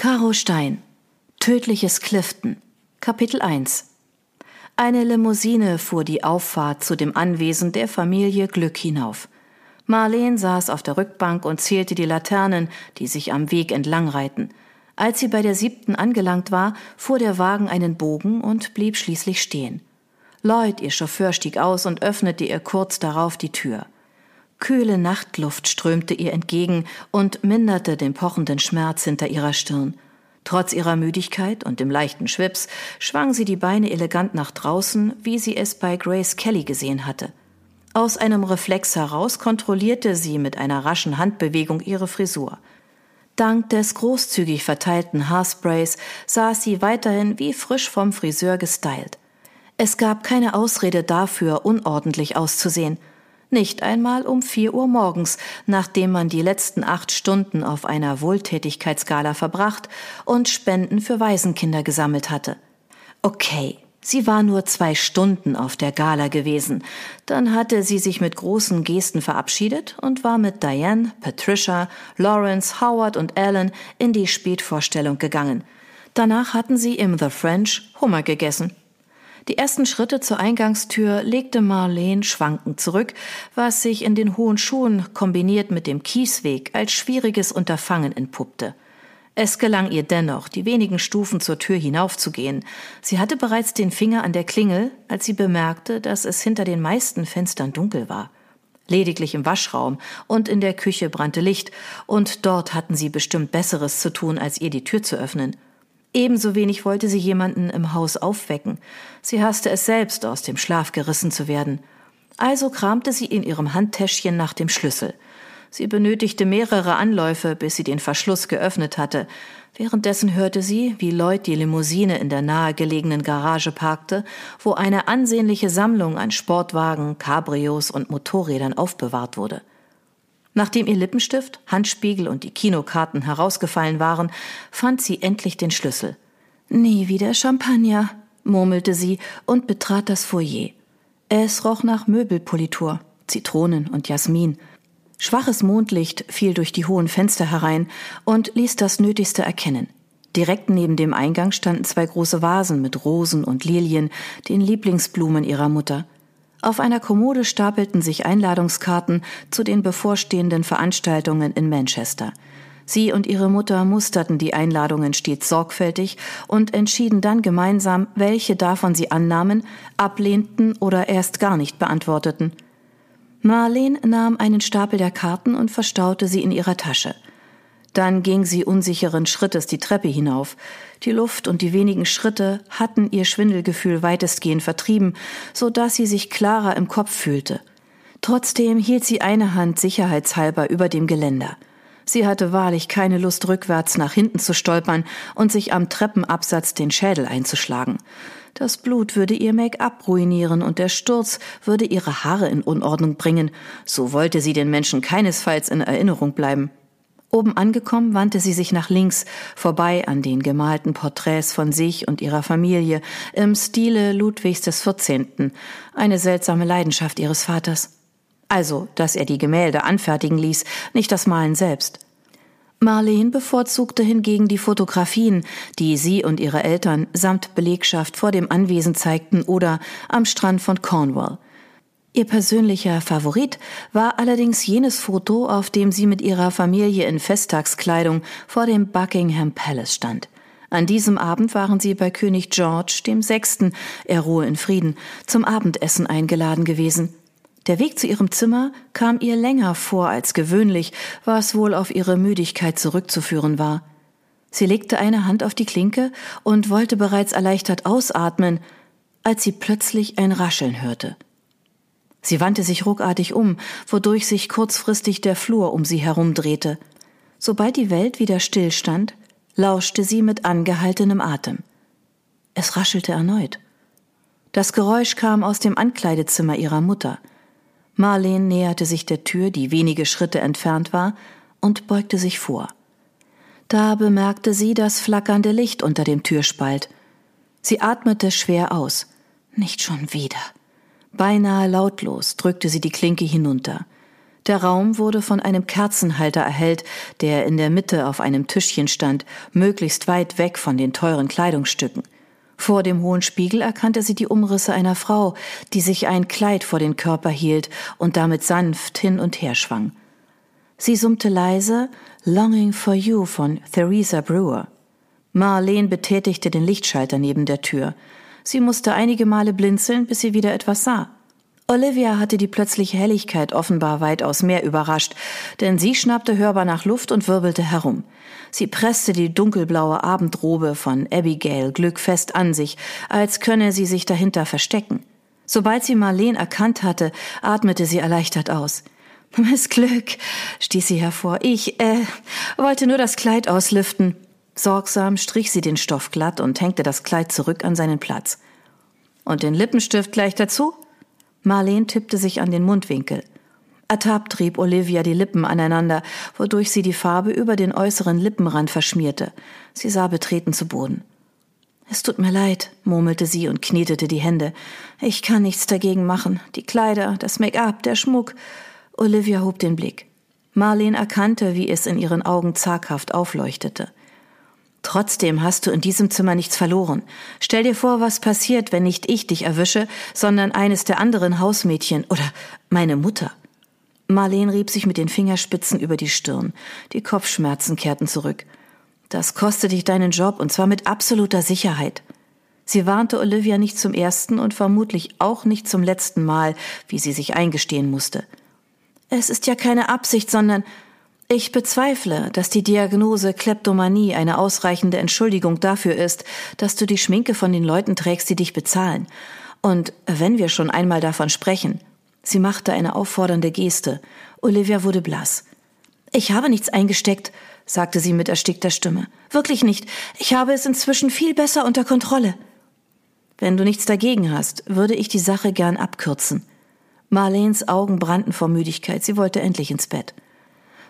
Caro Stein Tödliches Clifton Kapitel 1 Eine Limousine fuhr die Auffahrt zu dem Anwesen der Familie Glück hinauf. Marleen saß auf der Rückbank und zählte die Laternen, die sich am Weg entlangreihten. Als sie bei der siebten angelangt war, fuhr der Wagen einen Bogen und blieb schließlich stehen. Lloyd, ihr Chauffeur, stieg aus und öffnete ihr kurz darauf die Tür. Kühle Nachtluft strömte ihr entgegen und minderte den pochenden Schmerz hinter ihrer Stirn. Trotz ihrer Müdigkeit und dem leichten Schwips schwang sie die Beine elegant nach draußen, wie sie es bei Grace Kelly gesehen hatte. Aus einem Reflex heraus kontrollierte sie mit einer raschen Handbewegung ihre Frisur. Dank des großzügig verteilten Haarsprays saß sie weiterhin wie frisch vom Friseur gestylt. Es gab keine Ausrede dafür, unordentlich auszusehen. Nicht einmal um vier Uhr morgens, nachdem man die letzten acht Stunden auf einer Wohltätigkeitsgala verbracht und Spenden für Waisenkinder gesammelt hatte. Okay, Sie war nur zwei Stunden auf der Gala gewesen. Dann hatte sie sich mit großen Gesten verabschiedet und war mit Diane, Patricia, Lawrence, Howard und Alan in die Spätvorstellung gegangen. Danach hatten sie im The French Hummer gegessen. Die ersten Schritte zur Eingangstür legte Marlene schwankend zurück, was sich in den hohen Schuhen kombiniert mit dem Kiesweg als schwieriges Unterfangen entpuppte. Es gelang ihr dennoch, die wenigen Stufen zur Tür hinaufzugehen. Sie hatte bereits den Finger an der Klingel, als sie bemerkte, dass es hinter den meisten Fenstern dunkel war. Lediglich im Waschraum und in der Küche brannte Licht, und dort hatten sie bestimmt Besseres zu tun, als ihr die Tür zu öffnen. Ebenso wenig wollte sie jemanden im Haus aufwecken. Sie hasste es selbst, aus dem Schlaf gerissen zu werden. Also kramte sie in ihrem Handtäschchen nach dem Schlüssel – Sie benötigte mehrere Anläufe, bis sie den Verschluss geöffnet hatte. Währenddessen hörte sie, wie Lloyd die Limousine in der nahegelegenen Garage parkte, wo eine ansehnliche Sammlung an Sportwagen, Cabrios und Motorrädern aufbewahrt wurde. Nachdem ihr Lippenstift, Handspiegel und die Kinokarten herausgefallen waren, fand sie endlich den Schlüssel. Nie wieder Champagner, murmelte sie und betrat das Foyer. Es roch nach Möbelpolitur, Zitronen und Jasmin. Schwaches Mondlicht fiel durch die hohen Fenster herein und ließ das Nötigste erkennen. Direkt neben dem Eingang standen zwei große Vasen mit Rosen und Lilien, den Lieblingsblumen ihrer Mutter. Auf einer Kommode stapelten sich Einladungskarten zu den bevorstehenden Veranstaltungen in Manchester. Sie und ihre Mutter musterten die Einladungen stets sorgfältig und entschieden dann gemeinsam, welche davon sie annahmen, ablehnten oder erst gar nicht beantworteten – Marleen nahm einen Stapel der Karten und verstaute sie in ihrer Tasche. Dann ging sie unsicheren Schrittes die Treppe hinauf. Die Luft und die wenigen Schritte hatten ihr Schwindelgefühl weitestgehend vertrieben, so dass sie sich klarer im Kopf fühlte. Trotzdem hielt sie eine Hand sicherheitshalber über dem Geländer. Sie hatte wahrlich keine Lust, rückwärts nach hinten zu stolpern und sich am Treppenabsatz den Schädel einzuschlagen. Das Blut würde ihr Make-up ruinieren und der Sturz würde ihre Haare in Unordnung bringen. So wollte sie den Menschen keinesfalls in Erinnerung bleiben. Oben angekommen, wandte sie sich nach links, vorbei an den gemalten Porträts von sich und ihrer Familie im Stile Ludwigs des XIV., eine seltsame Leidenschaft ihres Vaters. Also, dass er die Gemälde anfertigen ließ, nicht das Malen selbst. Marleen bevorzugte hingegen die Fotografien, die sie und ihre Eltern samt Belegschaft vor dem Anwesen zeigten oder am Strand von Cornwall. Ihr persönlicher Favorit war allerdings jenes Foto, auf dem sie mit ihrer Familie in Festtagskleidung vor dem Buckingham Palace stand. An diesem Abend waren sie bei König George dem Sechsten, er ruhe in Frieden, zum Abendessen eingeladen gewesen. Der Weg zu ihrem Zimmer kam ihr länger vor als gewöhnlich, was wohl auf ihre Müdigkeit zurückzuführen war. Sie legte eine Hand auf die Klinke und wollte bereits erleichtert ausatmen, als sie plötzlich ein Rascheln hörte. Sie wandte sich ruckartig um, wodurch sich kurzfristig der Flur um sie herumdrehte. Sobald die Welt wieder stillstand, lauschte sie mit angehaltenem Atem. Es raschelte erneut. Das Geräusch kam aus dem Ankleidezimmer ihrer Mutter. Marleen näherte sich der Tür, die wenige Schritte entfernt war, und beugte sich vor. Da bemerkte sie das flackernde Licht unter dem Türspalt. Sie atmete schwer aus. Nicht schon wieder. Beinahe lautlos drückte sie die Klinke hinunter. Der Raum wurde von einem Kerzenhalter erhellt, der in der Mitte auf einem Tischchen stand, möglichst weit weg von den teuren Kleidungsstücken. Vor dem hohen Spiegel erkannte sie die Umrisse einer Frau, die sich ein Kleid vor den Körper hielt und damit sanft hin und her schwang. Sie summte leise Longing for You von Theresa Brewer. Marlene betätigte den Lichtschalter neben der Tür. Sie musste einige Male blinzeln, bis sie wieder etwas sah. Olivia hatte die plötzliche Helligkeit offenbar weitaus mehr überrascht, denn sie schnappte hörbar nach Luft und wirbelte herum. Sie presste die dunkelblaue Abendrobe von Abigail Glück fest an sich, als könne sie sich dahinter verstecken. Sobald sie Marlene erkannt hatte, atmete sie erleichtert aus. Miss Glück, stieß sie hervor, ich, äh, wollte nur das Kleid auslüften. Sorgsam strich sie den Stoff glatt und hängte das Kleid zurück an seinen Platz. Und den Lippenstift gleich dazu? Marlene tippte sich an den Mundwinkel. Ertappt trieb Olivia die Lippen aneinander, wodurch sie die Farbe über den äußeren Lippenrand verschmierte. Sie sah betreten zu Boden. Es tut mir leid, murmelte sie und knetete die Hände. Ich kann nichts dagegen machen. Die Kleider, das Make-up, der Schmuck. Olivia hob den Blick. Marlene erkannte, wie es in ihren Augen zaghaft aufleuchtete. Trotzdem hast du in diesem Zimmer nichts verloren. Stell dir vor, was passiert, wenn nicht ich dich erwische, sondern eines der anderen Hausmädchen oder meine Mutter. Marleen rieb sich mit den Fingerspitzen über die Stirn. Die Kopfschmerzen kehrten zurück. Das kostet dich deinen Job und zwar mit absoluter Sicherheit. Sie warnte Olivia nicht zum ersten und vermutlich auch nicht zum letzten Mal, wie sie sich eingestehen musste. Es ist ja keine Absicht, sondern ich bezweifle, dass die Diagnose Kleptomanie eine ausreichende Entschuldigung dafür ist, dass du die Schminke von den Leuten trägst, die dich bezahlen. Und wenn wir schon einmal davon sprechen, sie machte eine auffordernde Geste. Olivia wurde blass. Ich habe nichts eingesteckt, sagte sie mit erstickter Stimme. Wirklich nicht. Ich habe es inzwischen viel besser unter Kontrolle. Wenn du nichts dagegen hast, würde ich die Sache gern abkürzen. Marleens Augen brannten vor Müdigkeit. Sie wollte endlich ins Bett.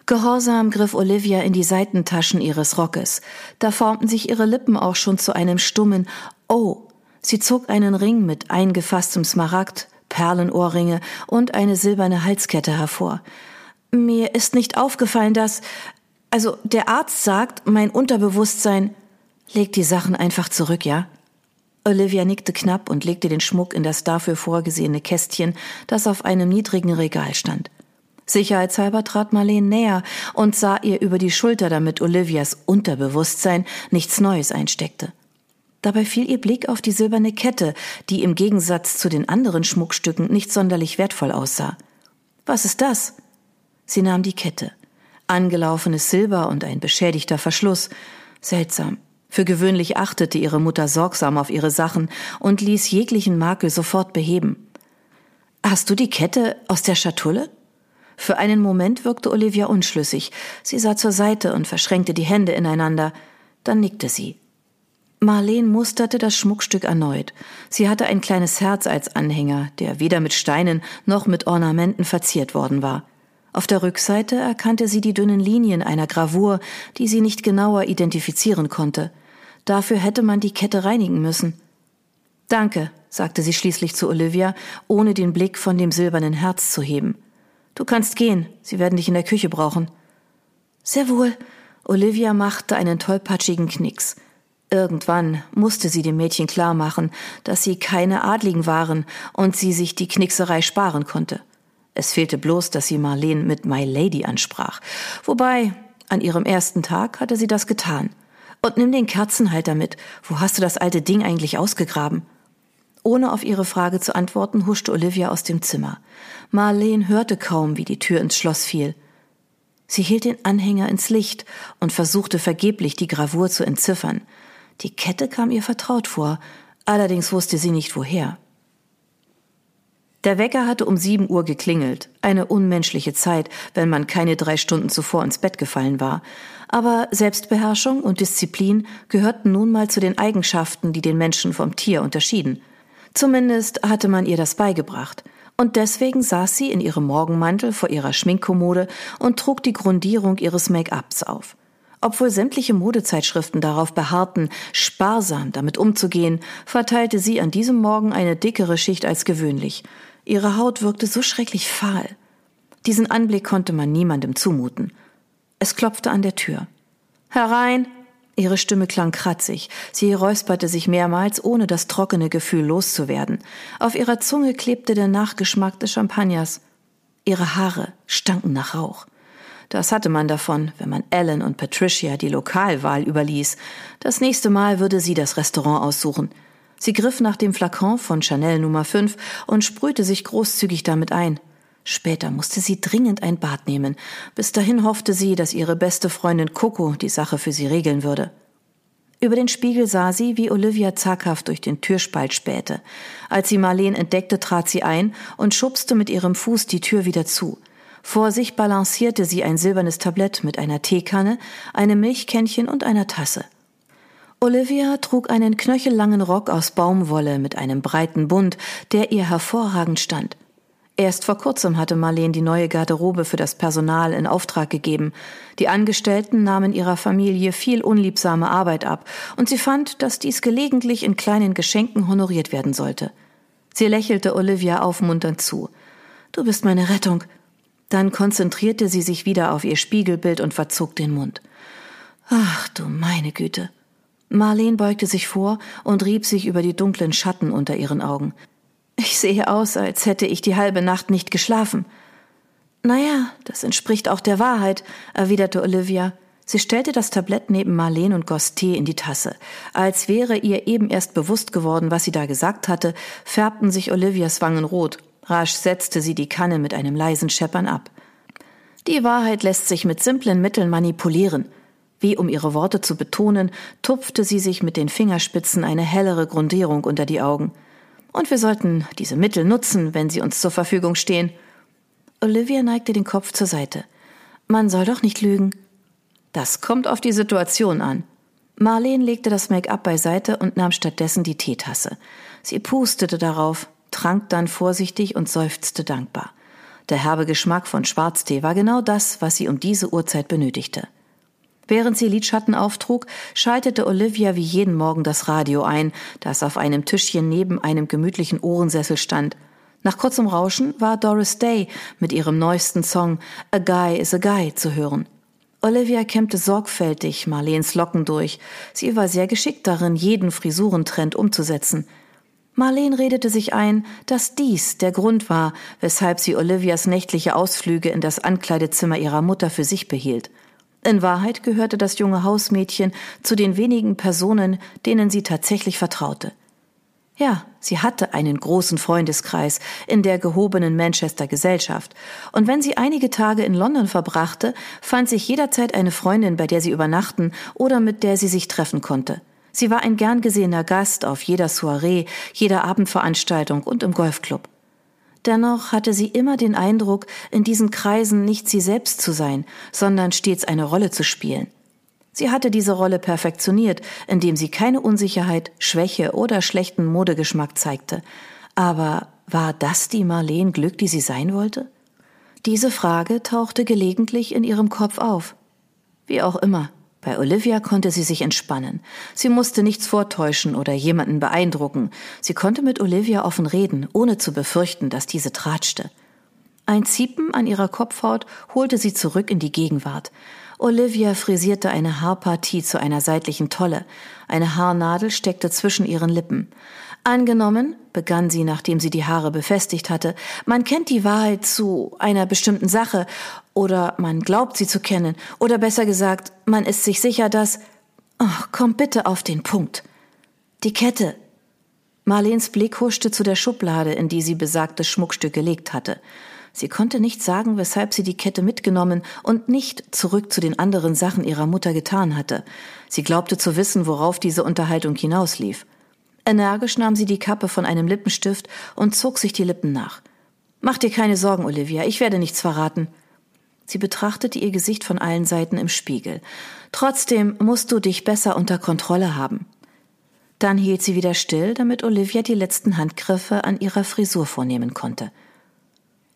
Gehorsam griff Olivia in die Seitentaschen ihres Rockes. Da formten sich ihre Lippen auch schon zu einem stummen Oh. Sie zog einen Ring mit eingefasstem Smaragd, Perlenohrringe und eine silberne Halskette hervor. Mir ist nicht aufgefallen, dass. Also, der Arzt sagt, mein Unterbewusstsein. Leg die Sachen einfach zurück, ja? Olivia nickte knapp und legte den Schmuck in das dafür vorgesehene Kästchen, das auf einem niedrigen Regal stand. Sicherheitshalber trat Marlene näher und sah ihr über die Schulter, damit Olivias Unterbewusstsein nichts Neues einsteckte. Dabei fiel ihr Blick auf die silberne Kette, die im Gegensatz zu den anderen Schmuckstücken nicht sonderlich wertvoll aussah. Was ist das? Sie nahm die Kette. Angelaufenes Silber und ein beschädigter Verschluss. Seltsam. Für gewöhnlich achtete ihre Mutter sorgsam auf ihre Sachen und ließ jeglichen Makel sofort beheben. Hast du die Kette aus der Schatulle? Für einen Moment wirkte Olivia unschlüssig. Sie sah zur Seite und verschränkte die Hände ineinander. Dann nickte sie. Marleen musterte das Schmuckstück erneut. Sie hatte ein kleines Herz als Anhänger, der weder mit Steinen noch mit Ornamenten verziert worden war. Auf der Rückseite erkannte sie die dünnen Linien einer Gravur, die sie nicht genauer identifizieren konnte. Dafür hätte man die Kette reinigen müssen. Danke, sagte sie schließlich zu Olivia, ohne den Blick von dem silbernen Herz zu heben. Du kannst gehen, sie werden dich in der Küche brauchen. Sehr wohl. Olivia machte einen tollpatschigen Knicks. Irgendwann musste sie dem Mädchen klar machen, dass sie keine Adligen waren und sie sich die Knickserei sparen konnte. Es fehlte bloß, dass sie Marlene mit My Lady ansprach. Wobei, an ihrem ersten Tag hatte sie das getan. Und nimm den Kerzenhalter mit. Wo hast du das alte Ding eigentlich ausgegraben? Ohne auf ihre Frage zu antworten, huschte Olivia aus dem Zimmer. Marlene hörte kaum, wie die Tür ins Schloss fiel. Sie hielt den Anhänger ins Licht und versuchte vergeblich, die Gravur zu entziffern. Die Kette kam ihr vertraut vor, allerdings wusste sie nicht woher. Der Wecker hatte um sieben Uhr geklingelt, eine unmenschliche Zeit, wenn man keine drei Stunden zuvor ins Bett gefallen war. Aber Selbstbeherrschung und Disziplin gehörten nun mal zu den Eigenschaften, die den Menschen vom Tier unterschieden. Zumindest hatte man ihr das beigebracht. Und deswegen saß sie in ihrem Morgenmantel vor ihrer Schminkkommode und trug die Grundierung ihres Make-ups auf. Obwohl sämtliche Modezeitschriften darauf beharrten, sparsam damit umzugehen, verteilte sie an diesem Morgen eine dickere Schicht als gewöhnlich. Ihre Haut wirkte so schrecklich fahl. Diesen Anblick konnte man niemandem zumuten. Es klopfte an der Tür. Herein! Ihre Stimme klang kratzig. Sie räusperte sich mehrmals, ohne das trockene Gefühl loszuwerden. Auf ihrer Zunge klebte der Nachgeschmack des Champagners. Ihre Haare stanken nach Rauch. Das hatte man davon, wenn man Ellen und Patricia die Lokalwahl überließ. Das nächste Mal würde sie das Restaurant aussuchen. Sie griff nach dem Flakon von Chanel Nummer 5 und sprühte sich großzügig damit ein. Später musste sie dringend ein Bad nehmen. Bis dahin hoffte sie, dass ihre beste Freundin Coco die Sache für sie regeln würde. Über den Spiegel sah sie, wie Olivia zaghaft durch den Türspalt spähte. Als sie Marleen entdeckte, trat sie ein und schubste mit ihrem Fuß die Tür wieder zu. Vor sich balancierte sie ein silbernes Tablett mit einer Teekanne, einem Milchkännchen und einer Tasse. Olivia trug einen knöchellangen Rock aus Baumwolle mit einem breiten Bund, der ihr hervorragend stand. Erst vor kurzem hatte Marleen die neue Garderobe für das Personal in Auftrag gegeben. Die Angestellten nahmen ihrer Familie viel unliebsame Arbeit ab, und sie fand, dass dies gelegentlich in kleinen Geschenken honoriert werden sollte. Sie lächelte Olivia aufmunternd zu. Du bist meine Rettung. Dann konzentrierte sie sich wieder auf ihr Spiegelbild und verzog den Mund. Ach du meine Güte. Marleen beugte sich vor und rieb sich über die dunklen Schatten unter ihren Augen. Ich sehe aus, als hätte ich die halbe Nacht nicht geschlafen. Naja, das entspricht auch der Wahrheit, erwiderte Olivia. Sie stellte das Tablett neben Marleen und goss Tee in die Tasse. Als wäre ihr eben erst bewusst geworden, was sie da gesagt hatte, färbten sich Olivias Wangen rot. Rasch setzte sie die Kanne mit einem leisen Scheppern ab. Die Wahrheit lässt sich mit simplen Mitteln manipulieren. Wie um ihre Worte zu betonen, tupfte sie sich mit den Fingerspitzen eine hellere Grundierung unter die Augen. Und wir sollten diese Mittel nutzen, wenn sie uns zur Verfügung stehen. Olivia neigte den Kopf zur Seite. Man soll doch nicht lügen. Das kommt auf die Situation an. Marleen legte das Make-up beiseite und nahm stattdessen die Teetasse. Sie pustete darauf, trank dann vorsichtig und seufzte dankbar. Der herbe Geschmack von Schwarztee war genau das, was sie um diese Uhrzeit benötigte. Während sie Lidschatten auftrug, schaltete Olivia wie jeden Morgen das Radio ein, das auf einem Tischchen neben einem gemütlichen Ohrensessel stand. Nach kurzem Rauschen war Doris Day mit ihrem neuesten Song A Guy is a Guy zu hören. Olivia kämmte sorgfältig Marleens Locken durch. Sie war sehr geschickt darin, jeden Frisurentrend umzusetzen. Marleen redete sich ein, dass dies der Grund war, weshalb sie Olivias nächtliche Ausflüge in das Ankleidezimmer ihrer Mutter für sich behielt. In Wahrheit gehörte das junge Hausmädchen zu den wenigen Personen, denen sie tatsächlich vertraute. Ja, sie hatte einen großen Freundeskreis in der gehobenen Manchester Gesellschaft, und wenn sie einige Tage in London verbrachte, fand sich jederzeit eine Freundin, bei der sie übernachten oder mit der sie sich treffen konnte. Sie war ein gern gesehener Gast auf jeder Soiree, jeder Abendveranstaltung und im Golfclub. Dennoch hatte sie immer den Eindruck, in diesen Kreisen nicht sie selbst zu sein, sondern stets eine Rolle zu spielen. Sie hatte diese Rolle perfektioniert, indem sie keine Unsicherheit, Schwäche oder schlechten Modegeschmack zeigte. Aber war das die Marleen Glück, die sie sein wollte? Diese Frage tauchte gelegentlich in ihrem Kopf auf. Wie auch immer, bei Olivia konnte sie sich entspannen. Sie musste nichts vortäuschen oder jemanden beeindrucken. Sie konnte mit Olivia offen reden, ohne zu befürchten, dass diese tratschte. Ein Ziepen an ihrer Kopfhaut holte sie zurück in die Gegenwart. Olivia frisierte eine Haarpartie zu einer seitlichen Tolle. Eine Haarnadel steckte zwischen ihren Lippen. Angenommen, begann sie, nachdem sie die Haare befestigt hatte, man kennt die Wahrheit zu einer bestimmten Sache oder man glaubt sie zu kennen oder besser gesagt, man ist sich sicher, dass oh, komm bitte auf den Punkt. Die Kette. Marleens Blick huschte zu der Schublade, in die sie besagtes Schmuckstück gelegt hatte. Sie konnte nicht sagen, weshalb sie die Kette mitgenommen und nicht zurück zu den anderen Sachen ihrer Mutter getan hatte. Sie glaubte zu wissen, worauf diese Unterhaltung hinauslief. Energisch nahm sie die Kappe von einem Lippenstift und zog sich die Lippen nach. Mach dir keine Sorgen, Olivia, ich werde nichts verraten. Sie betrachtete ihr Gesicht von allen Seiten im Spiegel. Trotzdem musst du dich besser unter Kontrolle haben. Dann hielt sie wieder still, damit Olivia die letzten Handgriffe an ihrer Frisur vornehmen konnte.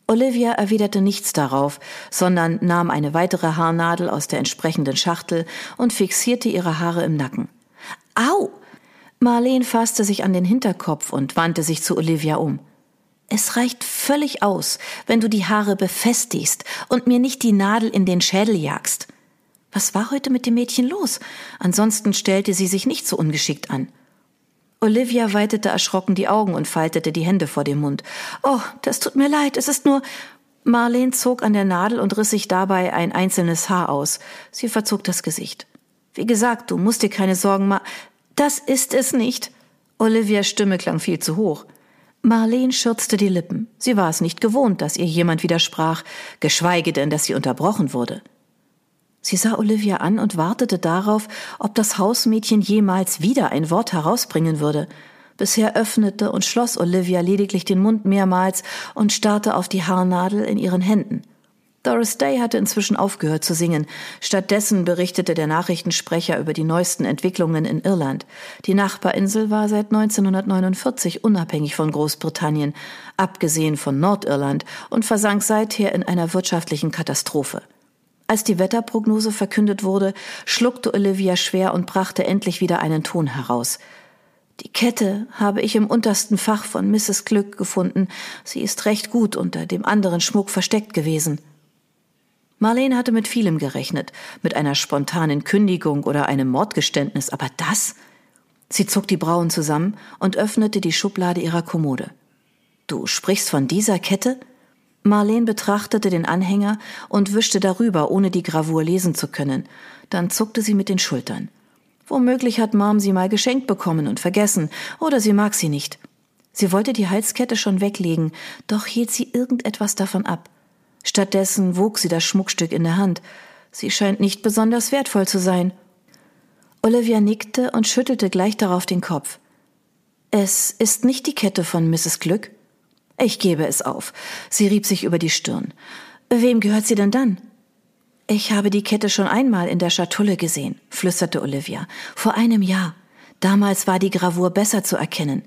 Olivia erwiderte nichts darauf, sondern nahm eine weitere Haarnadel aus der entsprechenden Schachtel und fixierte ihre Haare im Nacken. Au! Marleen fasste sich an den Hinterkopf und wandte sich zu Olivia um. Es reicht völlig aus, wenn du die Haare befestigst und mir nicht die Nadel in den Schädel jagst. Was war heute mit dem Mädchen los? Ansonsten stellte sie sich nicht so ungeschickt an. Olivia weitete erschrocken die Augen und faltete die Hände vor dem Mund. Oh, das tut mir leid, es ist nur. Marlene zog an der Nadel und riss sich dabei ein einzelnes Haar aus. Sie verzog das Gesicht. Wie gesagt, du musst dir keine Sorgen machen. Das ist es nicht. Olivias Stimme klang viel zu hoch. Marlene schürzte die Lippen. Sie war es nicht gewohnt, dass ihr jemand widersprach, geschweige denn, dass sie unterbrochen wurde. Sie sah Olivia an und wartete darauf, ob das Hausmädchen jemals wieder ein Wort herausbringen würde. Bisher öffnete und schloss Olivia lediglich den Mund mehrmals und starrte auf die Haarnadel in ihren Händen. Doris Day hatte inzwischen aufgehört zu singen. Stattdessen berichtete der Nachrichtensprecher über die neuesten Entwicklungen in Irland. Die Nachbarinsel war seit 1949 unabhängig von Großbritannien, abgesehen von Nordirland, und versank seither in einer wirtschaftlichen Katastrophe. Als die Wetterprognose verkündet wurde, schluckte Olivia schwer und brachte endlich wieder einen Ton heraus. Die Kette habe ich im untersten Fach von Mrs. Glück gefunden. Sie ist recht gut unter dem anderen Schmuck versteckt gewesen. Marlene hatte mit vielem gerechnet, mit einer spontanen Kündigung oder einem Mordgeständnis, aber das? Sie zog die Brauen zusammen und öffnete die Schublade ihrer Kommode. Du sprichst von dieser Kette? Marlene betrachtete den Anhänger und wischte darüber, ohne die Gravur lesen zu können. Dann zuckte sie mit den Schultern. Womöglich hat Mom sie mal geschenkt bekommen und vergessen, oder sie mag sie nicht. Sie wollte die Halskette schon weglegen, doch hielt sie irgendetwas davon ab. Stattdessen wog sie das Schmuckstück in der Hand. Sie scheint nicht besonders wertvoll zu sein. Olivia nickte und schüttelte gleich darauf den Kopf. Es ist nicht die Kette von Mrs. Glück? Ich gebe es auf. Sie rieb sich über die Stirn. Wem gehört sie denn dann? Ich habe die Kette schon einmal in der Schatulle gesehen, flüsterte Olivia. Vor einem Jahr. Damals war die Gravur besser zu erkennen.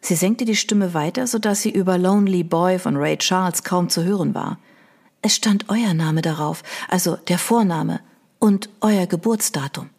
Sie senkte die Stimme weiter, so dass sie über Lonely Boy von Ray Charles kaum zu hören war. Es stand euer Name darauf, also der Vorname und euer Geburtsdatum.